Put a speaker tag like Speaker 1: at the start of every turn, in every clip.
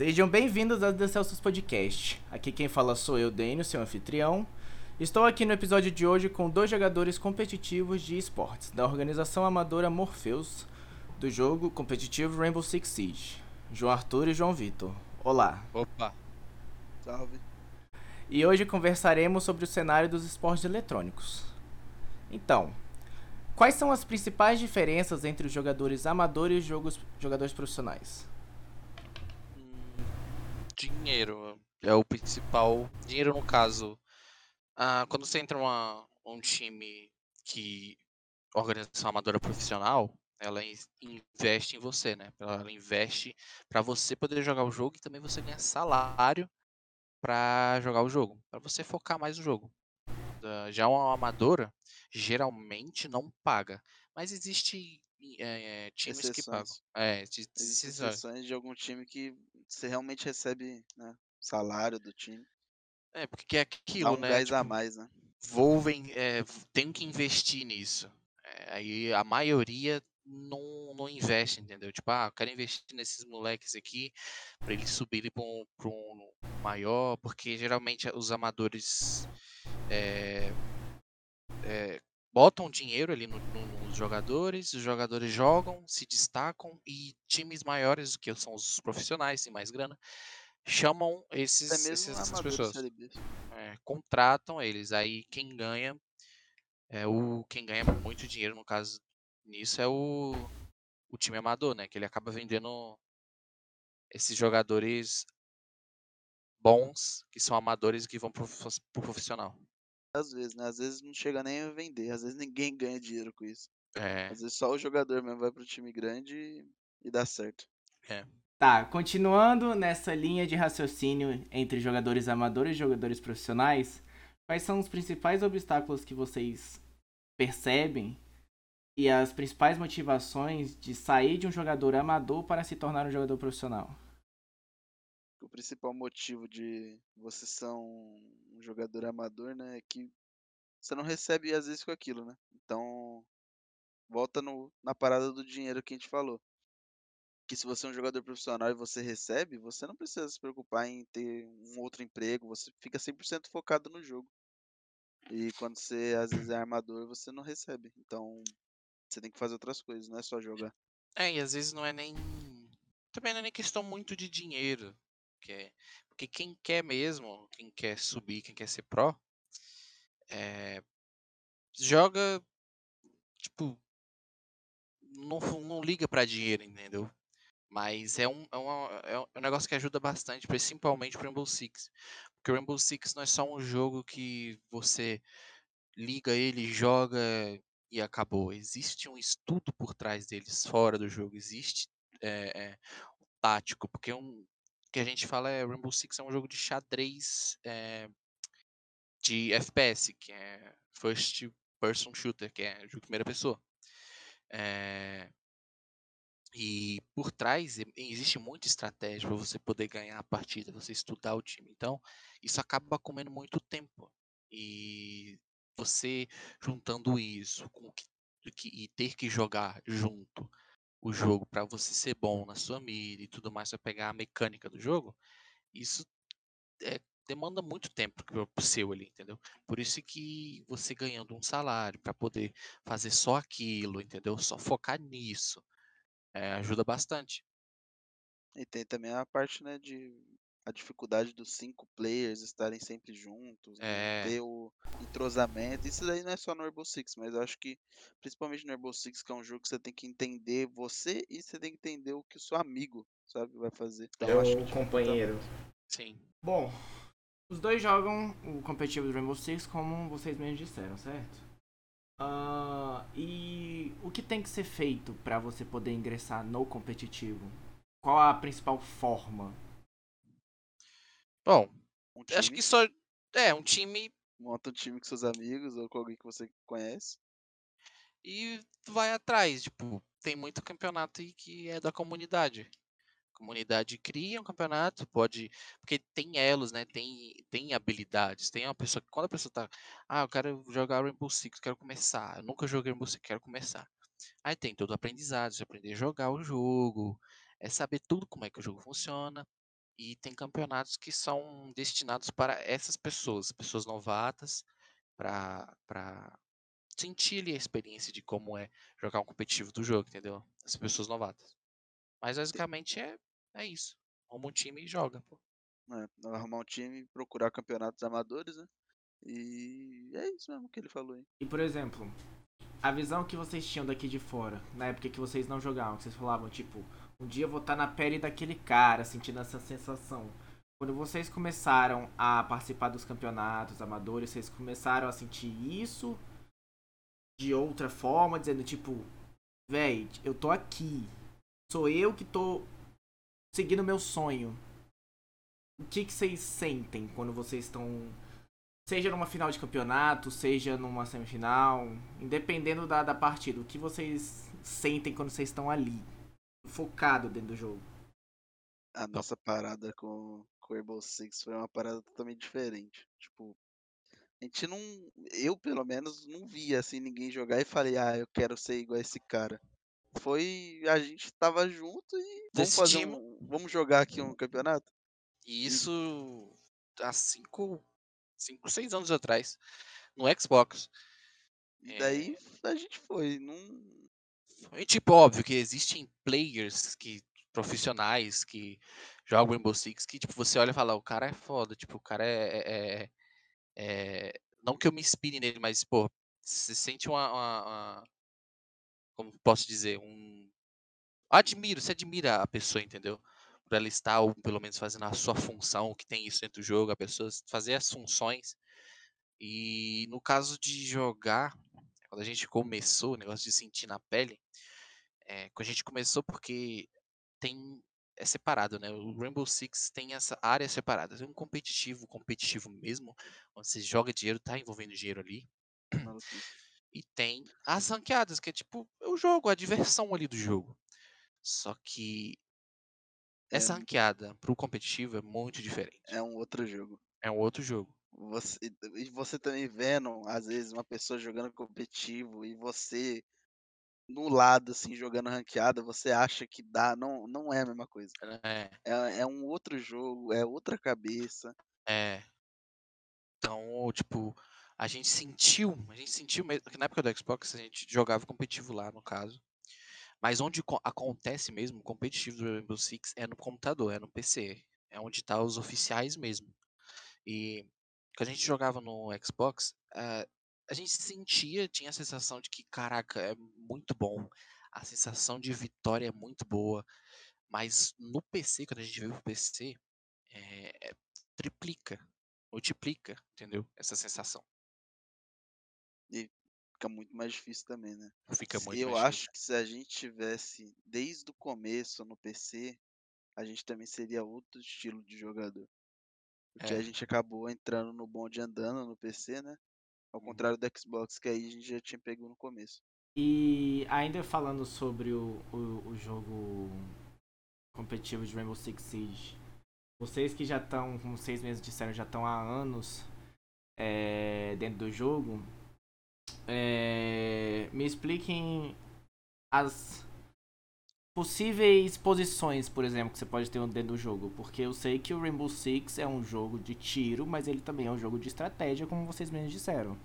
Speaker 1: Sejam bem-vindos ao The Celsius Podcast. Aqui quem fala sou eu, Dênio, seu anfitrião. Estou aqui no episódio de hoje com dois jogadores competitivos de esportes, da organização amadora Morpheus, do jogo competitivo Rainbow Six Siege, João Arthur e João Vitor. Olá.
Speaker 2: Opa.
Speaker 3: Salve.
Speaker 1: E hoje conversaremos sobre o cenário dos esportes eletrônicos. Então, quais são as principais diferenças entre os jogadores amadores e jogos, jogadores profissionais?
Speaker 2: Dinheiro é o principal. Dinheiro no caso. Ah, quando você entra numa um time que organização amadora profissional, ela investe em você, né? Ela investe para você poder jogar o jogo e também você ganha salário para jogar o jogo, para você focar mais no jogo. Já uma amadora geralmente não paga, mas existe é, times que pagam. É,
Speaker 3: Existem exceções de algum time que você realmente recebe né, salário do time.
Speaker 2: É, porque é aquilo,
Speaker 3: Dá um
Speaker 2: né?
Speaker 3: gás
Speaker 2: tipo,
Speaker 3: a mais, né?
Speaker 2: vou é, tenho que investir nisso. É, aí a maioria não, não investe, entendeu? Tipo, ah, eu quero investir nesses moleques aqui para eles subirem para um, pra um maior, porque geralmente os amadores é, é, botam dinheiro ali no- no- nos jogadores, os jogadores jogam, se destacam e times maiores, que são os profissionais, tem mais grana, chamam esses,
Speaker 3: mesmo
Speaker 2: esses- essas pessoas é, contratam eles. Aí quem ganha é o quem ganha muito dinheiro no caso nisso é o o time amador, né? Que ele acaba vendendo esses jogadores bons que são amadores e que vão pro, pro profissional.
Speaker 3: Às vezes, né? Às vezes não chega nem a vender. Às vezes ninguém ganha dinheiro com isso.
Speaker 2: É,
Speaker 3: Às vezes só o jogador mesmo vai pro time grande e, e dá certo.
Speaker 1: Tá, continuando nessa linha de raciocínio entre jogadores amadores e jogadores profissionais, quais são os principais obstáculos que vocês percebem e as principais motivações de sair de um jogador amador para se tornar um jogador profissional?
Speaker 3: O principal motivo de você ser um um jogador amador, né, é que você não recebe às vezes com aquilo, né? Então, volta no, na parada do dinheiro que a gente falou. Que se você é um jogador profissional e você recebe, você não precisa se preocupar em ter um outro emprego, você fica 100% focado no jogo. E quando você às vezes é armador, você não recebe. Então, você tem que fazer outras coisas, não é só jogar.
Speaker 2: é, e às vezes não é nem também não é nem questão muito de dinheiro, que é porque quem quer mesmo, quem quer subir, quem quer ser pró, é, joga tipo não, não liga pra dinheiro, entendeu? Mas é um, é, uma- é um é um negócio que ajuda bastante, principalmente pro Rainbow Six. Porque o Rainbow Six não é só um jogo que você liga ele, joga e acabou. Existe um estudo por trás deles, fora do jogo. Existe é, é, o tático, porque um que a gente fala é Rainbow Six é um jogo de xadrez é, de FPS, que é First Person Shooter, que é jogo de primeira pessoa. É, e por trás existe muita estratégia para você poder ganhar a partida, você estudar o time. Então, isso acaba comendo muito tempo. E você juntando isso com que- e ter que jogar junto o jogo para você ser bom na sua mira e tudo mais, para pegar a mecânica do jogo, isso é, demanda muito tempo seu ali, entendeu? Por isso que você ganhando um salário para poder fazer só aquilo, entendeu? Só focar nisso é, ajuda bastante.
Speaker 3: E tem também a parte, né, de a dificuldade dos cinco players estarem sempre juntos, né,
Speaker 2: É.
Speaker 3: ter o entrosamento. Isso daí não é só no Rainbow Six, mas eu acho que principalmente no Rainbow Six, que é um jogo que você tem que entender você e você tem que entender o que o seu amigo, sabe, vai fazer. Então, eu acho que dificulta
Speaker 1: companheiro.
Speaker 3: muito.
Speaker 2: Sim.
Speaker 1: Bom, os dois jogam o competitivo do Rainbow Six como vocês mesmos disseram, certo? Ah, e o que tem que ser feito para você poder ingressar no competitivo? Qual a principal forma?
Speaker 2: Bom,
Speaker 3: Um
Speaker 2: acho que só é um time
Speaker 3: monta um time com seus amigos ou com alguém que você conhece.
Speaker 2: e vai atrás. Tipo, tem muito campeonato aí que é da comunidade. Comunidade cria um campeonato, pode. Porque tem elos, né? Tem, tem habilidades. Tem uma pessoa que quando a pessoa tá. Ah, eu quero jogar Rainbow Six, quero começar. Eu nunca joguei Rainbow Six, quero começar. Aí tem todo o aprendizado, de aprender a jogar o jogo, é saber tudo como é que o jogo funciona. E tem campeonatos que são destinados para essas pessoas, pessoas novatas, para sentir ali a experiência de como é jogar um competitivo do jogo, entendeu? As pessoas novatas. Mas basicamente é, é isso. Arruma um time e joga, pô.
Speaker 3: É, arrumar um time, procurar campeonatos amadores, né? E é isso mesmo que ele falou aí.
Speaker 1: E por exemplo, a visão que vocês tinham daqui de fora, na época que vocês não jogavam, que vocês falavam, tipo, um dia eu vou estar na pele daquele cara, sentindo essa sensação. Quando vocês começaram a participar dos campeonatos amadores, vocês começaram a sentir isso de outra forma, dizendo tipo, véi, eu tô aqui. Sou eu que tô seguindo meu sonho. O que, que vocês sentem quando vocês estão seja numa final de campeonato, seja numa semifinal, independendo da, da partida, o que vocês sentem quando vocês estão ali, focado dentro do jogo?
Speaker 3: A nossa parada com, com o Rainbow Six foi uma parada totalmente diferente. Tipo, a gente não. Eu, pelo menos, não via assim ninguém jogar e falei, ah, eu quero ser igual a esse cara. Foi. A gente tava junto e vamos fazer um, Vamos jogar aqui um campeonato?
Speaker 2: E isso há cinco 5, 6 anos atrás, no Xbox.
Speaker 3: E daí é... a gente foi. Não...
Speaker 2: Foi tipo, óbvio que existem players que profissionais que jogam Rainbow Six que tipo, você olha e fala, o cara é foda, tipo, o cara é, é, é, é... Não que eu me inspire nele, mas, pô, você sente uma, uma, uma... Como posso dizer? Um. Admiro, você admira a pessoa, entendeu? por ela estar, ou pelo menos fazendo a sua função, que tem isso dentro do jogo, a pessoa fazer as funções. E no caso de jogar, quando a gente começou, o negócio de sentir na pele, é, quando a gente começou porque tem é separado, né? O Rainbow Six tem essa área separada. Tem um competitivo, competitivo mesmo, onde você joga dinheiro, tá envolvendo dinheiro ali. E tem as ranqueadas, que é tipo é o jogo, a diversão ali do jogo. Só que essa é. ranqueada pro competitivo é muito diferente.
Speaker 3: É um outro jogo.
Speaker 2: É um outro jogo.
Speaker 3: Você, e você também vendo, às vezes, uma pessoa jogando competitivo e você no lado, assim, jogando ranqueada, você acha que dá. Não, não é a mesma coisa.
Speaker 2: É.
Speaker 3: é. É um outro jogo, é outra cabeça.
Speaker 2: É. Então, tipo, a gente sentiu, a gente sentiu mesmo, que na época do Xbox a gente jogava competitivo lá, no caso. Mas onde acontece mesmo o competitivo do Rainbow Six é no computador, é no PC. É onde tá os oficiais mesmo. E quando a gente jogava no Xbox, uh, a gente sentia, tinha a sensação de que, caraca, é muito bom. A sensação de vitória é muito boa. Mas no PC, quando a gente veio pro PC, é, é, triplica, multiplica, entendeu? Essa sensação.
Speaker 3: E fica muito mais difícil também, né?
Speaker 2: Fica muito
Speaker 3: Eu acho
Speaker 2: difícil.
Speaker 3: que se a gente tivesse desde o começo no PC, a gente também seria outro estilo de jogador. Porque
Speaker 2: É.
Speaker 3: a gente acabou entrando no bonde andando no PC, né? Ao
Speaker 2: Uhum.
Speaker 3: contrário do Xbox, que aí a gente já tinha pego no começo.
Speaker 1: E ainda falando sobre o, o, o jogo competitivo de Rainbow Six Siege, vocês que já estão, como vocês mesmos disseram, já estão há anos é, dentro do jogo, é, me expliquem as possíveis posições, por exemplo, que você pode ter dentro do jogo. Porque eu sei que o Rainbow Six é um jogo de tiro, mas ele também é um jogo de estratégia, como vocês mesmos disseram.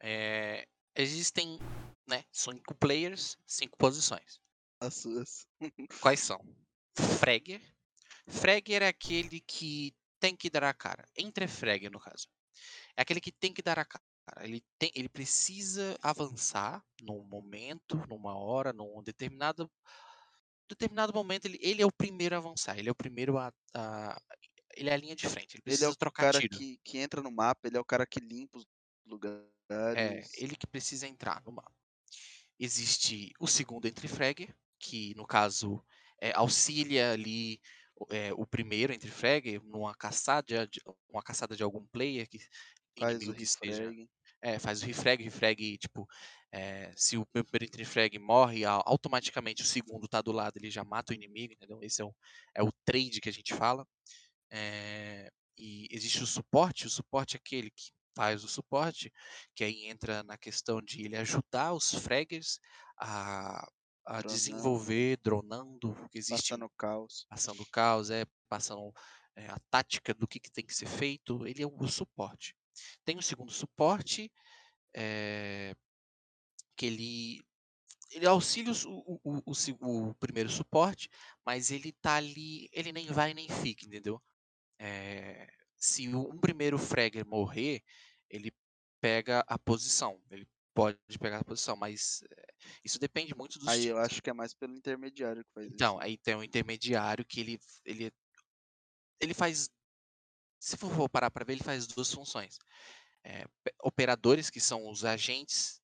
Speaker 2: É, existem, né, cinco players, cinco posições.
Speaker 3: As suas.
Speaker 2: Quais são? Fragger. Fragger é aquele que tem que dar a cara. Entre Fragger, no caso. É aquele que tem que dar a cara. Ele, tem, ele precisa avançar num momento, numa hora, num determinado determinado momento. Ele, ele é o primeiro a avançar. Ele é o primeiro a, a ele é a linha de frente. Ele
Speaker 3: Ele é
Speaker 2: precisa
Speaker 3: o
Speaker 2: trocar
Speaker 3: cara
Speaker 2: tiro.
Speaker 3: que, que entra no mapa, ele é o cara que limpa os
Speaker 2: É,
Speaker 3: lugares.
Speaker 2: ele que precisa entrar no mapa. Existe o segundo entre fragger, que no caso é, auxilia ali é, o primeiro entre fragger numa caçada de, uma caçada de algum player que
Speaker 3: faz o refrag.
Speaker 2: É, faz o refrag, refrag, tipo, é, se o meu primeiro refrag morre, automaticamente o segundo tá do lado, ele já mata o inimigo, entendeu? Esse é o, é o trade que a gente fala. É, e existe o suporte, o suporte é aquele que faz o suporte, que aí entra na questão de ele ajudar os fraggers a, a
Speaker 3: Dronando.
Speaker 2: desenvolver, dronando, porque existe
Speaker 3: Passando caos.
Speaker 2: passando caos, é, passando é, a tática do que, que tem que ser feito, ele é o suporte. Tem o segundo suporte, é, que ele, ele auxilia o, o, o, o, primeiro suporte, mas ele tá ali, ele nem vai nem fica, entendeu? É, se um primeiro fragger morrer, ele pega a posição, ele pode pegar a posição, mas eh, isso depende muito dos
Speaker 3: Aí eu acho que é mais pelo intermediário que faz
Speaker 2: então,
Speaker 3: isso.
Speaker 2: aí tem um intermediário que ele, ele, ele faz. Se for parar para ver, ele faz duas funções. É, operadores, que são os agentes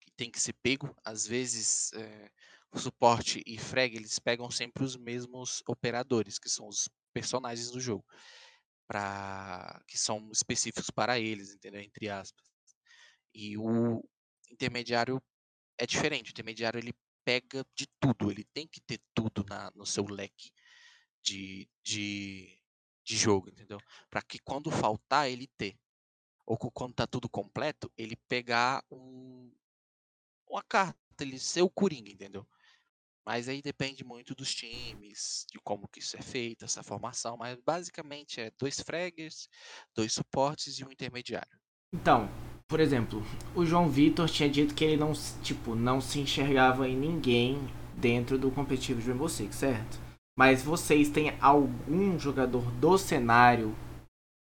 Speaker 2: que tem que ser pego. Às vezes, é, o suporte e frag, eles pegam sempre os mesmos operadores, que são os personagens do jogo. Pra, que são específicos para eles, entendeu? Entre aspas. E o intermediário é diferente. O intermediário ele pega de tudo, ele tem que ter tudo na, no seu leque de, de, de jogo, entendeu? Para que quando faltar ele ter. Ou quando tá tudo completo, ele pegar um, uma carta, ele ser o Coringa, entendeu? Mas aí depende muito dos times, de como que isso é feito, essa formação. Mas basicamente é dois fraggers, dois suportes e um intermediário.
Speaker 1: Então, por exemplo, o João Vitor tinha dito que ele não, tipo, não se enxergava em ninguém dentro do competitivo de Rainbow Six, certo? Mas vocês têm algum jogador do cenário,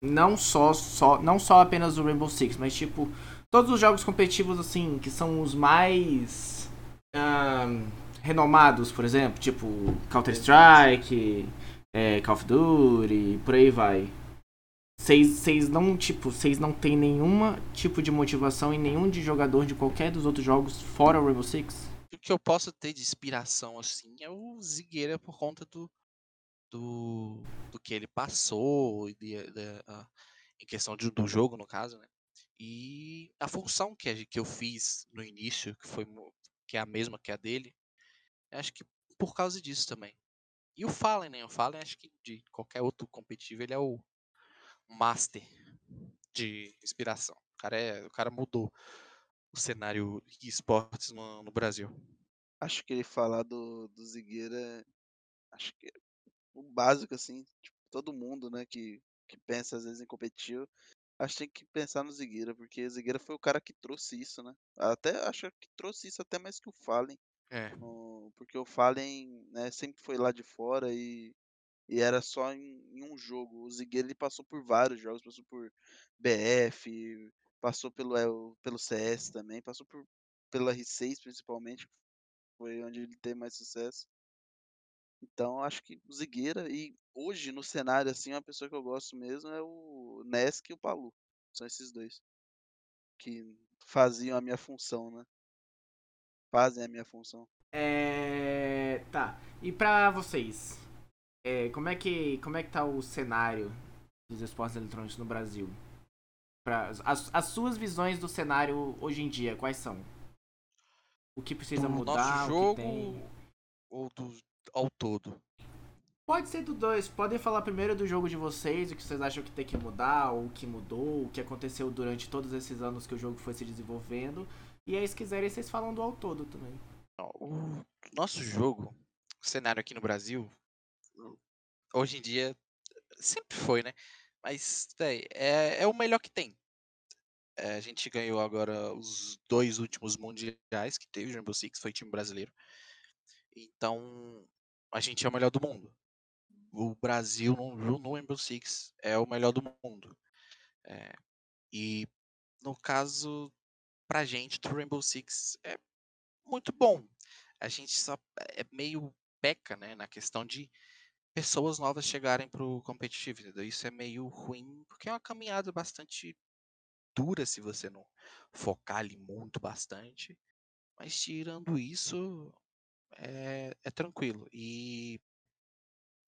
Speaker 1: não só, só, não só apenas o Rainbow Six, mas tipo, todos os jogos competitivos assim, que são os mais renomados, por exemplo, tipo Counter-Strike, é, Call of Duty, por aí vai. Vocês não, tipo, vocês não tem nenhuma tipo de motivação em nenhum de jogador de qualquer dos outros jogos fora o Rainbow Six?
Speaker 2: O que eu posso ter de inspiração, assim, é o Zigueira por conta do, do, do que ele passou, de, de, de, em questão de, do jogo, no caso, né? E a função que, que eu fiz no início, que foi que é a mesma que a dele, acho que por causa disso também. E o Fallen, né? O Fallen, acho que de qualquer outro competitivo, ele é o master de inspiração. O cara, é, o cara mudou o cenário de esportes no, no Brasil.
Speaker 3: Acho que ele falar do, do Zigueira, acho que é o básico, assim, tipo, todo mundo, né, que, que pensa às vezes em competir, acho que tem que pensar no Zigueira, porque o Zigueira foi o cara que trouxe isso, né? Até acho que trouxe isso até mais que o Fallen.
Speaker 2: É.
Speaker 3: Porque o Fallen né, sempre foi lá de fora e e era só em, em um jogo. O Zigueira ele passou por vários jogos, passou por BF, passou pelo, é, pelo CS também, passou por, pelo R6 principalmente, foi onde ele teve mais sucesso. Então acho que o Zigueira, e hoje no cenário assim, uma pessoa que eu gosto mesmo é o Nesk e o Palu. São esses dois. Que faziam a minha função, né? Fazem a minha função.
Speaker 1: É. Tá. E pra vocês? É, como, é que, como é que tá o cenário dos esportes eletrônicos no Brasil? Pra, as, as suas visões do cenário hoje em dia, quais são? O que precisa
Speaker 2: do
Speaker 1: mudar?
Speaker 2: Nosso jogo ou do, ao todo?
Speaker 1: Pode ser do dois. Podem falar primeiro do jogo de vocês, o que vocês acham que tem que mudar, ou o que mudou, o que aconteceu durante todos esses anos que o jogo foi se desenvolvendo. E aí, se quiserem, vocês falam do ao todo também.
Speaker 2: O nosso jogo, o cenário aqui no Brasil, hoje em dia sempre foi, né? Mas véi, é, é o melhor que tem. É, a gente ganhou agora os dois últimos mundiais que teve, o Rainbow Six foi time brasileiro. Então, a gente é o melhor do mundo. O Brasil no, no Rainbow Six é o melhor do mundo. É, e no caso, pra gente, do Rainbow Six é muito bom. A gente só é meio peca, né, na questão de pessoas novas chegarem pro competitivo, entendeu? Isso é meio ruim, porque é uma caminhada bastante dura se você não focar ali muito bastante. Mas tirando isso, é, é tranquilo. E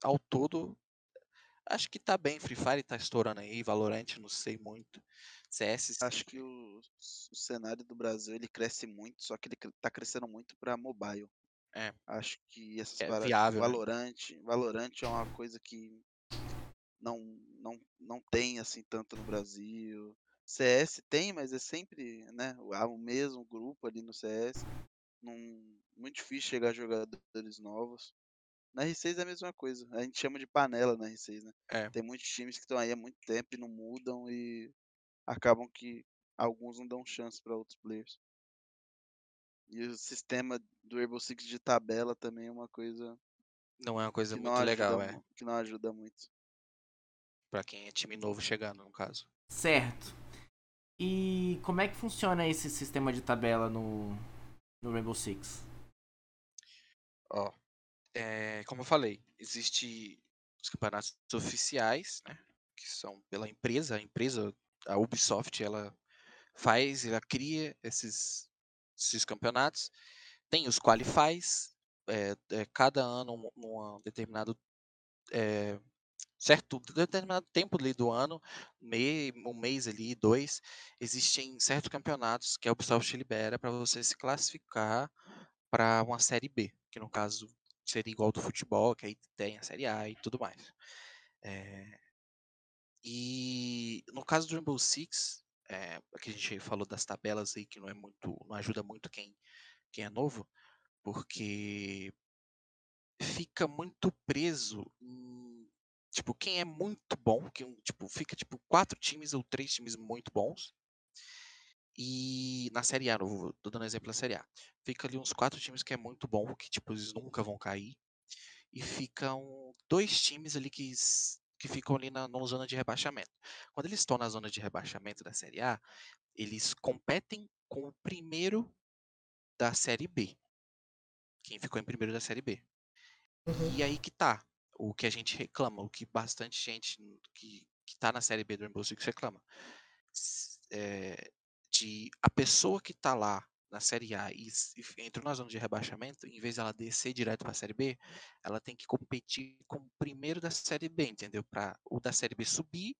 Speaker 2: ao todo, acho que tá bem. Free Fire tá estourando aí, Valorant, não sei muito. CS.
Speaker 3: Acho que o, o cenário do Brasil ele cresce muito, só que ele tá crescendo muito para mobile.
Speaker 2: É.
Speaker 3: Acho que essas
Speaker 2: É
Speaker 3: paradas.
Speaker 2: viável, né?
Speaker 3: Valorant, Valorant é uma coisa que não, não, não tem assim tanto no Brasil. CS tem, mas é sempre né, o mesmo grupo ali no CS. Não, muito difícil chegar jogadores novos. Na R6 é a mesma coisa. A gente chama de panela na R6, né?
Speaker 2: É.
Speaker 3: Tem muitos times que estão aí há muito tempo e não mudam e acabam que alguns não dão chance para outros players. E o sistema do Rainbow Six de tabela também é uma coisa
Speaker 2: Não é uma coisa muito legal, é.
Speaker 3: que não ajuda muito.
Speaker 2: Pra quem é time novo chegando, no caso.
Speaker 1: Certo. E como é que funciona esse sistema de tabela no, no Rainbow Six?
Speaker 2: Ó, é, como eu falei, existe os campeonatos oficiais, né? Que são pela empresa, a empresa, a Ubisoft, ela faz, ela cria esses, esses campeonatos. Tem os qualifies, é, é, cada ano um, num determinado é, certo determinado tempo ali do ano, mei, um mês ali, dois, existem certos campeonatos que a Ubisoft libera para você se classificar para uma série B, que no caso seria igual do futebol, que aí tem a série A e tudo mais. E no caso do Rainbow Six, é, que a gente falou das tabelas aí que não é muito, não ajuda muito quem, quem é novo, porque fica muito preso em, tipo, quem é muito bom, que tipo, fica tipo quatro times ou três times muito bons. E na Série A, eu tô dando exemplo da Série A. Fica ali uns quatro times que é muito bom, que tipo, eles nunca vão cair. E ficam dois times ali que, que ficam ali na, na zona de rebaixamento. Quando eles estão na zona de rebaixamento da Série A, eles competem com o primeiro da Série B. Quem ficou em primeiro da Série B. E aí que tá. O que a gente reclama, o que bastante gente que, que tá na série B do Rainbow Six reclama. É, de a pessoa que tá lá na série A e, e entrou na zona de rebaixamento, em vez dela descer direto pra série B, ela tem que competir com o primeiro da série B, entendeu? Pra o da série B subir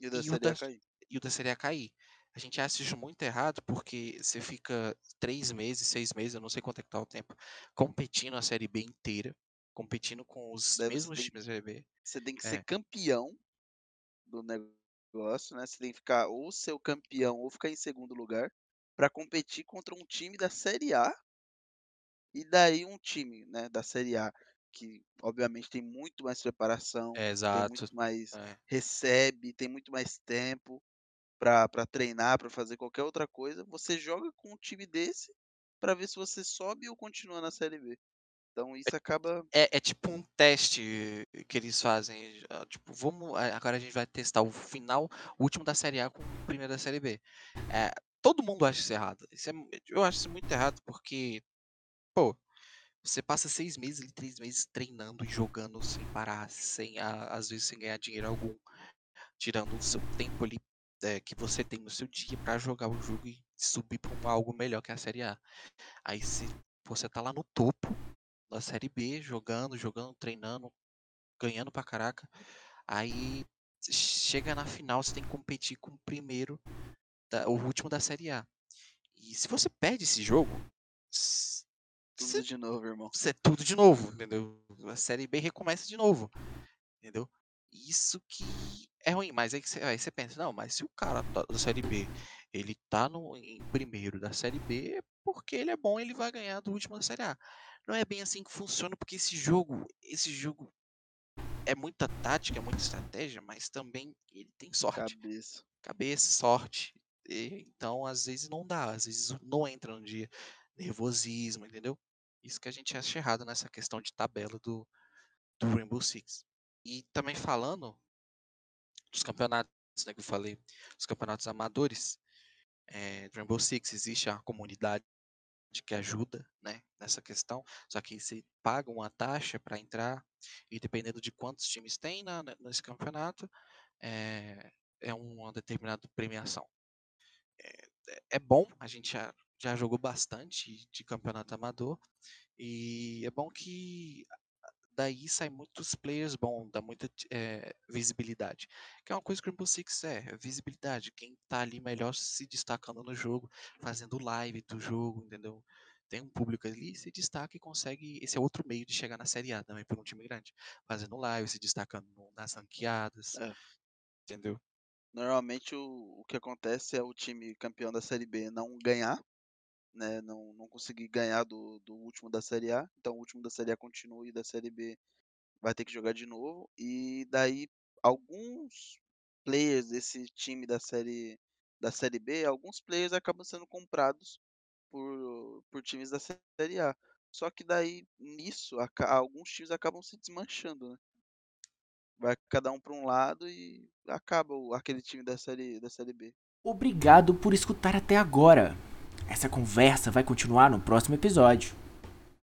Speaker 3: E o da
Speaker 2: E o
Speaker 3: série A
Speaker 2: da-
Speaker 3: cair.
Speaker 2: e o da série A cair. A gente acha isso muito errado porque você fica três meses, seis meses, eu não sei quanto é que tá o tempo, competindo a série B inteira, competindo com os
Speaker 3: Daí você
Speaker 2: mesmos times da série B.
Speaker 3: Você tem que
Speaker 2: É.
Speaker 3: ser campeão do negócio, né? Você tem que ficar ou ser o campeão ou ficar em segundo lugar para competir contra um time da Série A e daí um time, né, da Série A que obviamente tem muito mais preparação,
Speaker 2: É, exato.
Speaker 3: muito mais
Speaker 2: É.
Speaker 3: recebe, tem muito mais tempo para treinar, para fazer qualquer outra coisa. Você joga com um time desse para ver se você sobe ou continua na Série B. Então isso acaba
Speaker 2: É, é tipo um teste que eles fazem. Tipo, vamos. Agora a gente vai testar o final, o último da série A com o primeiro da série B. É, todo mundo acha isso errado. Isso é eu acho isso muito errado porque, pô, você passa seis meses, três meses treinando e jogando sem parar, sem, às vezes sem ganhar dinheiro algum, tirando o seu tempo ali é, que você tem no seu dia pra jogar o jogo e subir pra um- algo melhor que a série A. Aí se você tá lá no topo da série B, jogando, jogando, treinando, ganhando pra caraca. Aí chega na final, você tem que competir com o primeiro, da- o último da série A. E se você perde esse jogo,
Speaker 3: tudo
Speaker 2: você
Speaker 3: de novo, irmão.
Speaker 2: você é tudo de novo, entendeu? A série B recomeça de novo, entendeu? Isso que é ruim, mas aí você, aí você pensa, não, mas se o cara da, da série B, ele tá no, em primeiro da série B, é porque ele é bom, ele vai ganhar do último da série A. Não é bem assim que funciona, porque esse jogo, esse jogo é muita tática, é muita estratégia, mas também ele tem sorte
Speaker 3: Cabeça.
Speaker 2: cabeça, sorte. E, então, às vezes não dá, às vezes não entra no dia. Nervosismo, entendeu? Isso que a gente acha errado nessa questão de tabela do, do Rainbow Six. E também falando dos campeonatos, né, que eu falei, os campeonatos amadores é, Rainbow Six, existe a comunidade que ajuda né, nessa questão, só que você paga uma taxa para entrar, e dependendo de quantos times tem na, na- nesse campeonato, é, é uma determinada premiação. É, é- é bom, a gente já, já jogou bastante de campeonato amador, e é bom que daí sai muitos players bons, dá muita eh, visibilidade. Que é uma coisa que o Rainbow Six é, é visibilidade. Quem tá ali melhor se destacando no jogo, fazendo live do jogo, entendeu? Tem um público ali, se destaca e consegue. Esse é outro meio de chegar na Série A também por um time grande. Fazendo live, se destacando nas ranqueadas.
Speaker 3: É.
Speaker 2: Entendeu?
Speaker 3: Normalmente o, o que acontece é o time campeão da Série B não ganhar né, não, não conseguir ganhar do, do último da Série A. Então o último da Série A continua e da Série B vai ter que jogar de novo. E daí alguns players desse time da série da série B, alguns players acabam sendo comprados por, por times da série A. Só que daí nisso alguns times acabam se desmanchando, né? Vai cada um para um lado e acaba aquele time da série da série B.
Speaker 1: Obrigado por escutar até agora. Essa conversa vai continuar no próximo episódio.